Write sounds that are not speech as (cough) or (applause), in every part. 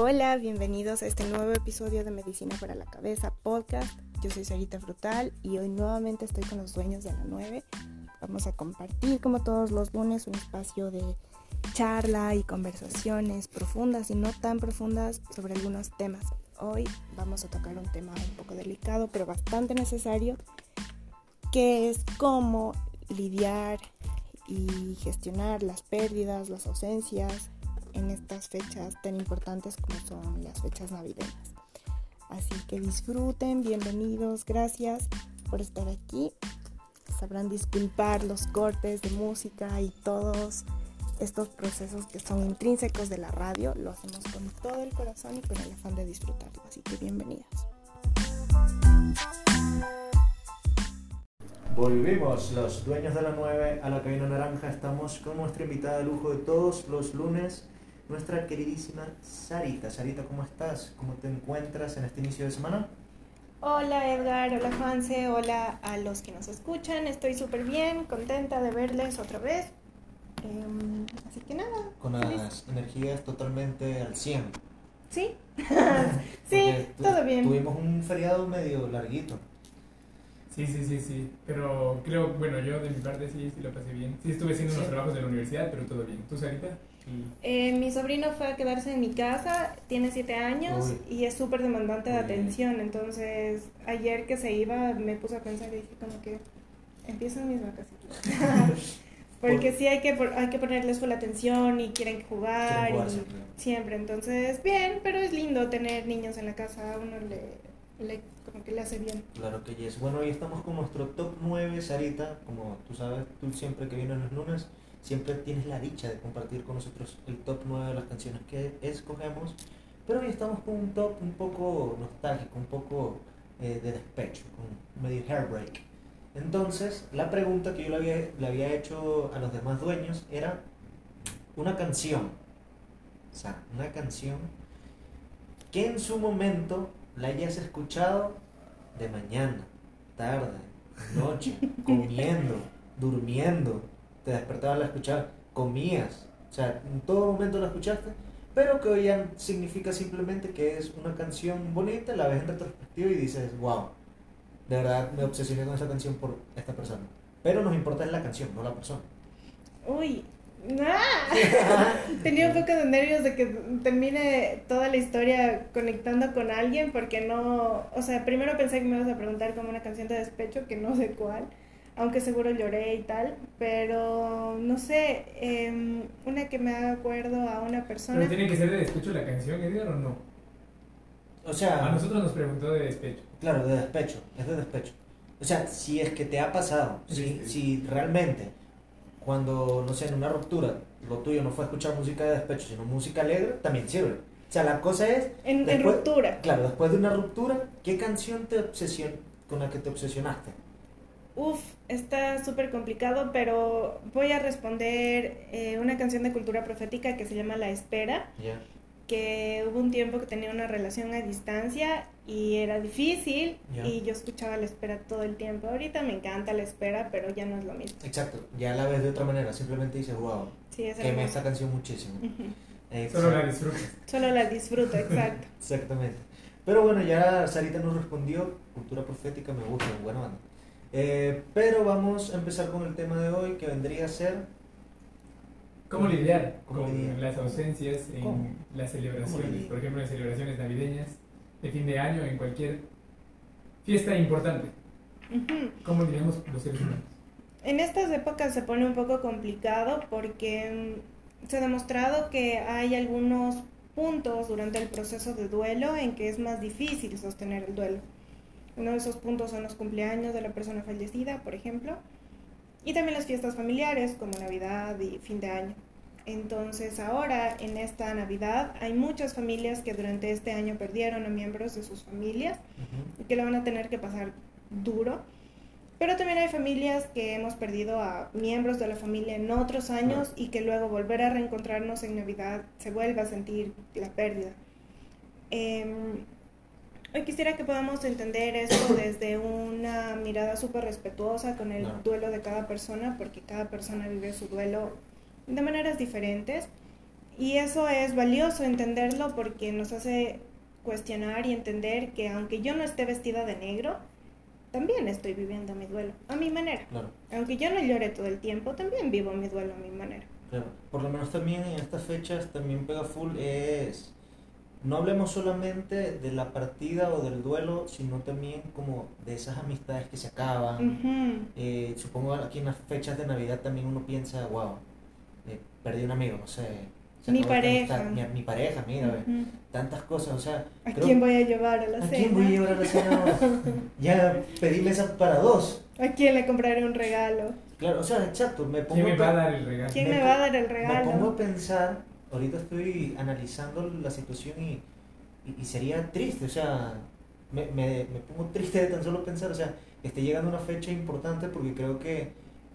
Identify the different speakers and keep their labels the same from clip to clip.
Speaker 1: Hola, bienvenidos a este nuevo episodio de Medicina para la Cabeza podcast. Yo soy Sarita Frutal y hoy nuevamente estoy con los dueños de la 9. Vamos a compartir como todos los lunes un espacio de charla y conversaciones profundas y no tan profundas sobre algunos temas. Hoy vamos a tocar un tema un poco delicado pero bastante necesario que es cómo lidiar y gestionar las pérdidas, las ausencias, en estas fechas tan importantes como son las fechas navideñas. Así que disfruten, bienvenidos, gracias por estar aquí. Sabrán disculpar los cortes de música y todos estos procesos que son intrínsecos de la radio. Lo hacemos con todo el corazón y con el afán de disfrutarlo. Así que bienvenidos.
Speaker 2: Volvimos los dueños de la 9 a la cabina naranja. Estamos con nuestra invitada de lujo de todos los lunes, nuestra queridísima Sarita. Sarita, ¿cómo estás? ¿Cómo te encuentras en este inicio de semana?
Speaker 1: Hola Edgar, hola Juanse, hola a los que nos escuchan. Estoy súper bien, contenta de verles otra vez. Em, así que nada.
Speaker 2: Con las energías totalmente al 100.
Speaker 1: Sí, (laughs) sí, todo bien.
Speaker 2: Tuvimos un feriado medio larguito.
Speaker 3: Sí, sí, sí, sí. Pero creo, bueno, yo de mi parte sí, sí lo pasé bien. Sí estuve haciendo
Speaker 2: Sí.
Speaker 3: unos trabajos de la universidad, pero todo bien. ¿Tú, Sarita?
Speaker 1: Eh, mi sobrino fue a quedarse en mi casa, tiene siete años
Speaker 2: Uy.
Speaker 1: y es súper demandante de
Speaker 2: Uy.
Speaker 1: atención. Entonces, ayer que se iba, me puse a pensar y dije, como que empiezan mis vacaciones. (laughs) Porque sí hay que, hay que ponerles full atención y quieren jugar.
Speaker 2: Quieren jugar
Speaker 1: y
Speaker 2: siempre.
Speaker 1: siempre. Entonces, bien, pero es lindo tener niños en la casa. A uno le, le, como que le hace bien.
Speaker 2: Claro que yes. Bueno, hoy estamos con nuestro top 9, Sarita. Como tú sabes, tú siempre que vienes los lunes, siempre tienes la dicha de compartir con nosotros el top 9 de las canciones que escogemos. Pero hoy estamos con un top un poco nostálgico, un poco eh, de despecho, con medio heartbreak. Entonces, la pregunta que yo le había, le había hecho a los demás dueños era una canción. O sea, una canción que en su momento la hayas escuchado de mañana, tarde, noche, (laughs) comiendo, durmiendo, te despertabas la escuchar, comías, o sea, en todo momento la escuchaste, pero que hoy ya significa simplemente que es una canción bonita, la ves en retrospectiva y dices, wow, de verdad me obsesioné con esa canción por esta persona. Pero nos importa es la canción, no la persona.
Speaker 1: Uy, ¡ah! (laughs) Tenía un poco de nervios de que termine toda la historia conectando con alguien porque no, o sea, primero pensé que me ibas a preguntar como una canción de despecho, que no sé cuál, aunque seguro lloré y tal, pero no sé, em, una que me acuerdo a una persona.
Speaker 3: ¿Pero tiene que ser de despecho la canción, Edgar, o no?
Speaker 2: O sea,
Speaker 3: A nosotros nos preguntó de despecho.
Speaker 2: Claro, de despecho, es de despecho. O sea, si es que te ha pasado, si,
Speaker 3: Sí,
Speaker 2: si realmente cuando, no sé, en una ruptura, lo tuyo no fue escuchar música de despecho, sino música alegre, también sirve. O sea, la cosa es,
Speaker 1: En, ruptura.
Speaker 2: claro, después de una ruptura, ¿qué canción te obsesion con la que te obsesionaste?
Speaker 1: Uf, está súper complicado, pero voy a responder eh, una canción de cultura profética que se llama La Espera.
Speaker 2: Ya.
Speaker 1: que hubo un tiempo que tenía una relación a distancia y era difícil y yo escuchaba la espera todo el tiempo. Ahorita me encanta la espera, pero ya no es lo mismo.
Speaker 2: Exacto, ya la ves de otra manera, simplemente dices, wow,
Speaker 1: Sí, es
Speaker 2: quemé esta canción muchísimo.
Speaker 3: Solo la disfrutas.
Speaker 1: Solo la disfruto, exacto. (laughs)
Speaker 2: Exactamente. Pero bueno, ya Sarita nos respondió, cultura profética me gusta, buena banda. Eh, pero vamos a empezar con el tema de hoy, que vendría a ser...
Speaker 3: ¿Cómo lidiar
Speaker 2: ¿Cómo
Speaker 3: con
Speaker 2: lidiar?
Speaker 3: las ausencias en
Speaker 2: ¿Cómo?
Speaker 3: las
Speaker 2: ¿Cómo
Speaker 3: celebraciones? Por ejemplo, en celebraciones navideñas, de fin de año, en cualquier fiesta importante.
Speaker 1: Ujú.
Speaker 3: ¿Cómo lidiamos los seres humanos?
Speaker 1: En estas épocas se pone un poco complicado porque mm, se ha demostrado que hay algunos puntos durante el proceso de duelo en que es más difícil sostener el duelo. Uno de esos puntos son los cumpleaños de la persona fallecida, por ejemplo, y también las fiestas familiares como Navidad y fin de año. Entonces ahora en esta Navidad hay muchas familias que durante este año perdieron a miembros de sus familias y que lo van a tener que pasar duro. Pero también hay familias que hemos perdido a miembros de la familia en otros años y que luego volver a reencontrarnos en Navidad se vuelve a sentir la pérdida. Em, hoy quisiera que podamos entender esto (coughs) desde una mirada súper respetuosa con el
Speaker 2: Claro.
Speaker 1: duelo de cada persona, porque cada persona vive su duelo de maneras diferentes Y eso es valioso entenderlo porque nos hace cuestionar y entender que aunque yo no esté vestida de negro, también estoy viviendo mi duelo a mi manera.
Speaker 2: Claro.
Speaker 1: Aunque yo no llore todo el tiempo, también vivo mi duelo a mi manera.
Speaker 2: Claro, por lo menos también en estas fechas también pega full es no hablemos solamente de la partida o del duelo, sino también como de esas amistades que se acaban.
Speaker 1: Ujú.
Speaker 2: Eh, supongo aquí en las fechas de Navidad también uno piensa, wow, eh, perdí un amigo, no sé. se
Speaker 1: Mi pareja.
Speaker 2: Mi, mi pareja, mira, ve,
Speaker 1: Ujú.
Speaker 2: tantas cosas, o sea.
Speaker 1: ¿A
Speaker 2: creo-
Speaker 1: quién voy a llevar a la
Speaker 2: ¿A
Speaker 1: cena?
Speaker 2: quién voy a llevar a la cena? (laughs) ya pedí mesa para dos.
Speaker 1: ¿A quién le compraré un regalo?
Speaker 2: Claro, o sea, exacto, me pongo
Speaker 3: ¿Quién me va a dar el regalo?
Speaker 1: ¿Quién
Speaker 2: Me
Speaker 1: me va a dar el
Speaker 2: Me pongo
Speaker 1: regalo?
Speaker 2: a pensar, ahorita estoy analizando la situación y, y, y sería triste, o sea, me, me, me pongo triste de tan solo pensar, o sea, que esté llegando una fecha importante porque creo que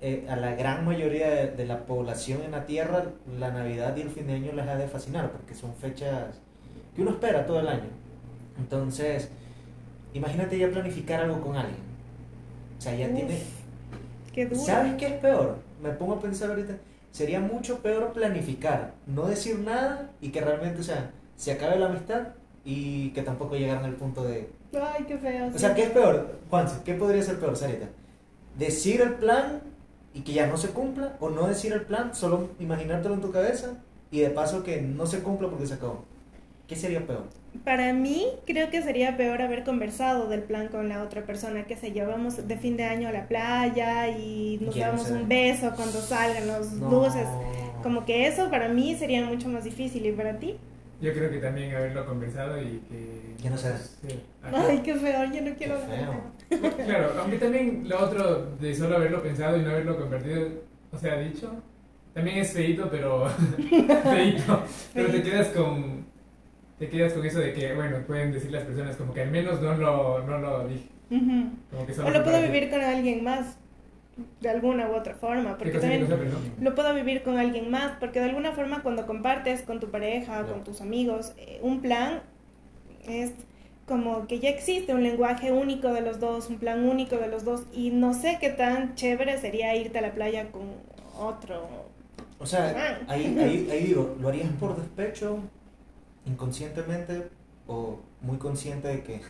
Speaker 2: eh, a la gran mayoría de, de la población en la Tierra la Navidad y el fin de año les ha de fascinar porque son fechas que uno espera todo el año. Entonces, imagínate ya planificar algo con alguien. O sea, ya
Speaker 1: Uf,
Speaker 2: tiene...
Speaker 1: Qué duro.
Speaker 2: ¿Sabes qué es peor? Me pongo a pensar ahorita. Sería mucho peor planificar, no decir nada y que realmente, o sea, se acabe la amistad y que tampoco llegaran al punto de...
Speaker 1: Ay, qué feo.
Speaker 2: O sea, ¿qué es peor, Juanse? ¿Qué podría ser peor, Sarita? ¿Decir el plan y que ya no se cumpla? ¿O no decir el plan, solo imaginártelo en tu cabeza y de paso que no se cumpla porque se acabó? ¿Qué sería peor?
Speaker 1: Para mí, creo que sería peor haber conversado del plan con la otra persona, que se llevamos de fin de año a la playa y nos
Speaker 2: Ya no
Speaker 1: damos un beso cuando salgan los
Speaker 2: No.
Speaker 1: luces. Como que eso para mí sería mucho más difícil. ¿Y para ti?
Speaker 3: Yo creo que también haberlo conversado y que...
Speaker 2: Que no da.
Speaker 3: Sí.
Speaker 1: Ay, qué feo, yo no quiero.
Speaker 3: Claro, aunque también lo otro de solo haberlo pensado y no haberlo convertido, o sea, dicho, también es feito, pero (laughs) feito, pero te quedas con te quedas con eso de que, bueno, pueden decir las personas como que al menos no lo, no lo dije,
Speaker 1: Ujú.
Speaker 3: como que solo
Speaker 1: O lo puedo vivir con alguien más, de alguna u otra forma,
Speaker 3: ¿Qué
Speaker 1: porque también
Speaker 3: perdón?
Speaker 1: lo puedo vivir con alguien más, porque de alguna forma cuando compartes con tu pareja,
Speaker 2: Claro.
Speaker 1: con tus amigos, eh, un plan es como que ya existe un lenguaje único de los dos, un plan único de los dos, y no sé qué tan chévere sería irte a la playa con otro.
Speaker 2: O sea,
Speaker 1: Ah.
Speaker 2: ahí, ahí, ahí digo, ¿lo harías por despecho, inconscientemente o muy consciente de que,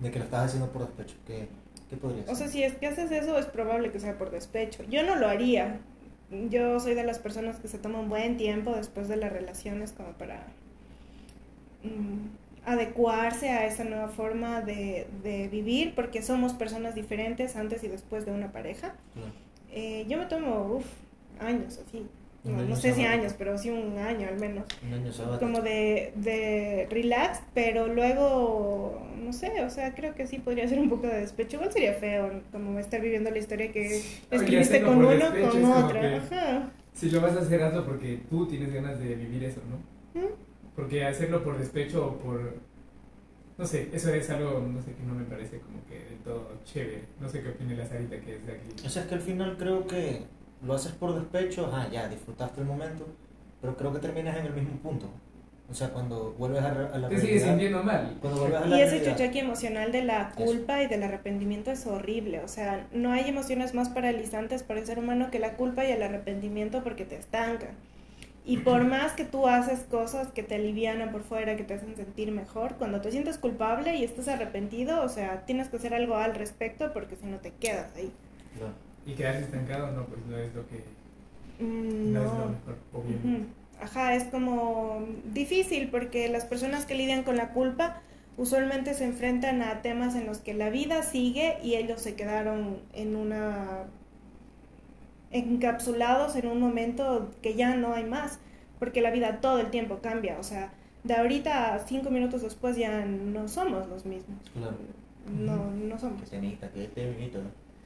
Speaker 2: de que lo estás haciendo por despecho? ¿Qué, qué podría ser?
Speaker 1: O sea, si es que haces eso, es probable que sea por despecho. Yo no lo haría. Yo soy de las personas que se toma un buen tiempo después de las relaciones como para mm, adecuarse a esa nueva forma de, de vivir, porque somos personas diferentes antes y después de una pareja. Eh, yo me tomo, uf, años así. No, no sé si
Speaker 2: sabático.
Speaker 1: años, pero sí un año al menos.
Speaker 2: Un año sabático.
Speaker 1: Como de, de relax, pero luego, no sé, o sea, creo que sí podría ser un poco de despecho. Igual sería feo como estar viviendo la historia que escribiste con uno,
Speaker 3: despecho
Speaker 1: con
Speaker 3: que-
Speaker 1: Ajá.
Speaker 3: Si lo vas a hacer, hazlo porque tú tienes ganas de vivir eso, ¿no?
Speaker 1: ¿Mm?
Speaker 3: Porque hacerlo por despecho o por... No sé, eso es algo, no sé, que no me parece como que del todo chévere. No sé qué opina la Sarita que es de aquí.
Speaker 2: O sea, es que al final creo que lo haces por despecho, ajá, ya disfrutaste el momento, pero creo que terminas en el mismo punto. O sea, cuando vuelves a, re- a la
Speaker 3: Te sigues sintiendo mal.
Speaker 2: cuando vuelves a la
Speaker 1: Y ese chochoque emocional de la
Speaker 2: Eso.
Speaker 1: culpa y del arrepentimiento es horrible. O sea, no hay emociones más paralizantes para el ser humano que la culpa y el arrepentimiento porque te estancan. Y por más que tú haces cosas que te alivianan por fuera, que te hacen sentir mejor, cuando te sientes culpable y estás arrepentido, o sea, tienes que hacer algo al respecto porque si no te quedas ahí.
Speaker 2: Claro.
Speaker 3: Y quedarse estancado, no, pues no es lo que...
Speaker 1: Mm,
Speaker 3: No, es lo mejor, obviamente.
Speaker 1: Ajá, es como difícil porque las personas que lidian con la culpa usualmente se enfrentan a temas en los que la vida sigue y ellos se quedaron en una encapsulados en un momento que ya no hay más, porque la vida todo el tiempo cambia, o sea, de ahorita a cinco minutos después ya no somos los mismos.
Speaker 2: Claro.
Speaker 1: No, no somos
Speaker 2: Que tenita, que.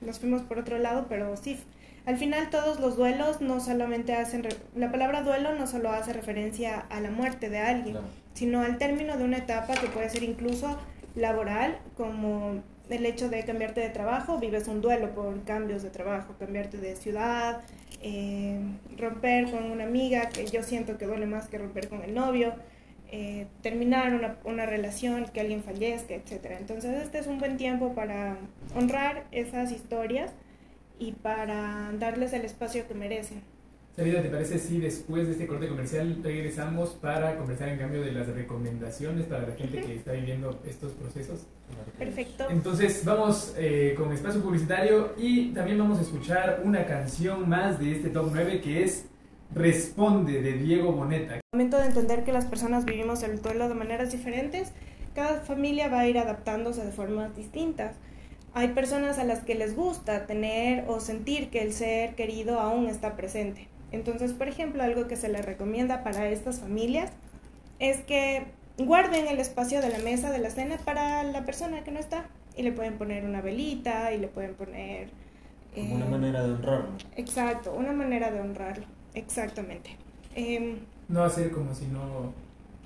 Speaker 1: Nos fuimos por otro lado, pero sí, al final todos los duelos no solamente hacen, re- la palabra duelo no solo hace referencia a la muerte de alguien, sino al término de una etapa que puede ser incluso laboral, como el hecho de cambiarte de trabajo, vives un duelo por cambios de trabajo, cambiarte de ciudad, eh, romper con una amiga, que yo siento que duele más que romper con el novio, eh, terminar una, una relación, que alguien fallezca, etc. Entonces este es un buen tiempo para honrar esas historias y para darles el espacio que merecen.
Speaker 3: Salida, ¿te parece si después de este corte comercial regresamos para conversar en cambio de las recomendaciones para la gente que está viviendo estos procesos?
Speaker 1: Perfecto.
Speaker 3: Entonces vamos eh, con espacio publicitario y también vamos a escuchar una canción más de este top 9 que es Responde de Diego Boneta.
Speaker 1: Momento de entender que las personas vivimos el duelo de maneras diferentes, cada familia va a ir adaptándose de formas distintas. Hay personas a las que les gusta tener o sentir que el ser querido aún está presente. Entonces, por ejemplo, algo que se les recomienda para estas familias es que guarden el espacio de la mesa de la cena para la persona que no está y le pueden poner una velita y le pueden poner...
Speaker 2: Como una manera de honrarlo.
Speaker 1: Exacto, una manera de honrarlo, exactamente. Em,
Speaker 3: no hacer como si no...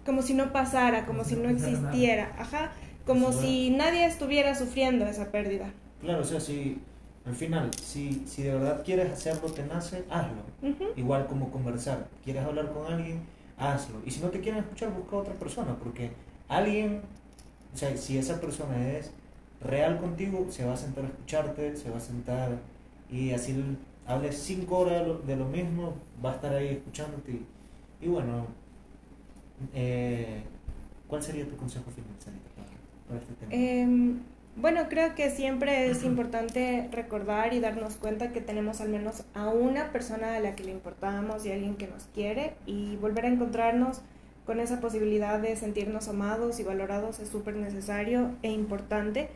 Speaker 1: Como si no pasara, como si no existiera, ajá, como si nadie estuviera sufriendo esa pérdida.
Speaker 2: Claro, o sea, si al final, si, si de verdad quieres hacer lo que nace, hazlo. Igual como conversar. ¿Quieres hablar con alguien? Hazlo. Y si no te quieren escuchar, busca a otra persona, porque alguien, o sea, si esa persona es real contigo, se va a sentar a escucharte, se va a sentar y así hables cinco horas de lo, mismo, va a estar ahí escuchándote. Y, bueno, eh, ¿cuál sería tu consejo final, para, este tema?
Speaker 1: Em, bueno, creo que siempre es importante recordar y darnos cuenta que tenemos al menos a una persona a la que le importamos y alguien que nos quiere y volver a encontrarnos con esa posibilidad de sentirnos amados y valorados es súper necesario e importante.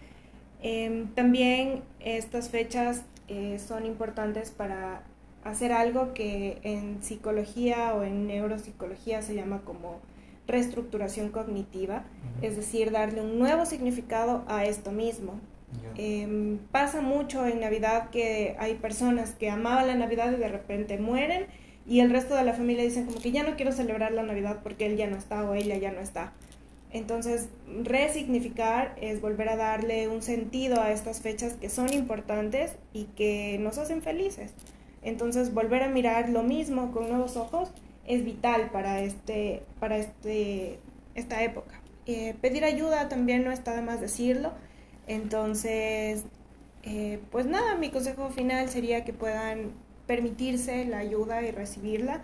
Speaker 1: Em, también estas fechas eh, son importantes para hacer algo que en psicología o en neuropsicología se llama como reestructuración cognitiva, es decir, darle un nuevo significado a esto mismo. Em, pasa mucho en Navidad que hay personas que amaban la Navidad y de repente mueren y el resto de la familia dicen como que ya no quiero celebrar la Navidad porque él ya no está o ella ya no está. Entonces, resignificar es volver a darle un sentido a estas fechas que son importantes y que nos hacen felices. Entonces, volver a mirar lo mismo con nuevos ojos es vital para, este, para este, esta época. Eh, pedir ayuda también no está de más decirlo. Entonces, eh, pues nada, mi consejo final sería que puedan permitirse la ayuda y recibirla,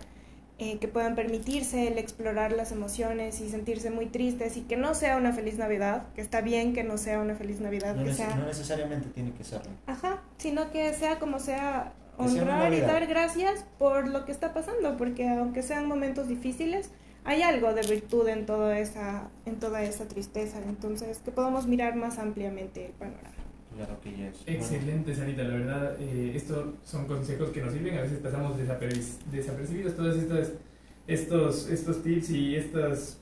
Speaker 1: eh, que puedan permitirse el explorar las emociones y sentirse muy tristes y que no sea una feliz Navidad, que está bien que no sea una feliz Navidad.
Speaker 2: No,
Speaker 1: que sea...
Speaker 2: no necesariamente tiene que serlo.
Speaker 1: Ajá, sino que sea como sea honrar y dar gracias por lo que está pasando, porque aunque sean momentos difíciles, hay algo de virtud en toda esa, en toda esa tristeza. Entonces, que podamos mirar más ampliamente el panorama.
Speaker 2: Claro que yes.
Speaker 3: Excelente, Sarita, la verdad, eh, estos son consejos que nos sirven, a veces pasamos desapercibidos todos estos, estos, estos tips y estas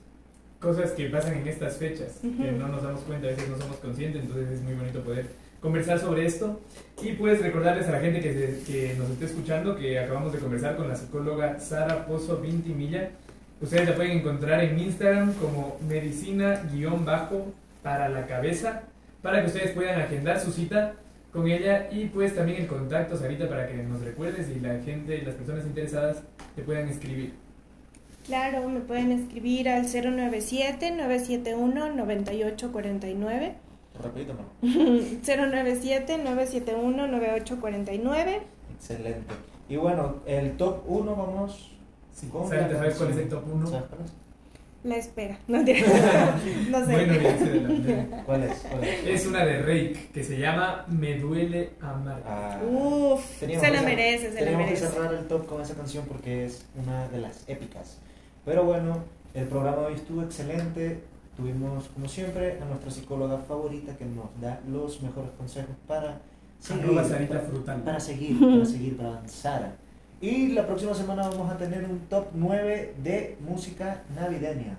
Speaker 3: cosas que pasan en estas fechas, que no nos damos cuenta, a veces no somos conscientes, entonces es muy bonito poder conversar sobre esto. Y pues recordarles a la gente que, que nos esté escuchando que acabamos de conversar con la psicóloga Sara Pozo Vintimilla. Ustedes la pueden encontrar en Instagram como medicina-bajo para la cabeza para que ustedes puedan agendar su cita con ella y pues también el contacto, Sarita, para que nos recuerdes y la gente y las personas interesadas te puedan escribir.
Speaker 1: Claro, me pueden escribir al 097-971-9849
Speaker 2: Repítame.
Speaker 1: 097-971-9849.
Speaker 2: Excelente. Y bueno, el top 1 vamos...
Speaker 3: ¿Sabes, ¿Sabes cuál es el top 1?
Speaker 1: La espera. (laughs) No, no sé. (laughs)
Speaker 3: Bueno, (laughs)
Speaker 2: ¿Cuál es? ¿Cuál es?
Speaker 3: Es una de Rake que se llama Me duele amar.
Speaker 2: Ah,
Speaker 1: Uf, se la merece, se la merece.
Speaker 2: que cerrar el top con esa canción porque es una de las épicas. Pero bueno, el programa hoy estuvo excelente. Tuvimos, como siempre, a nuestra psicóloga favorita que nos da los mejores consejos para
Speaker 3: seguir,
Speaker 2: para, para, seguir, para seguir, para avanzar. Y la próxima semana vamos a tener un top 9 de música navideña.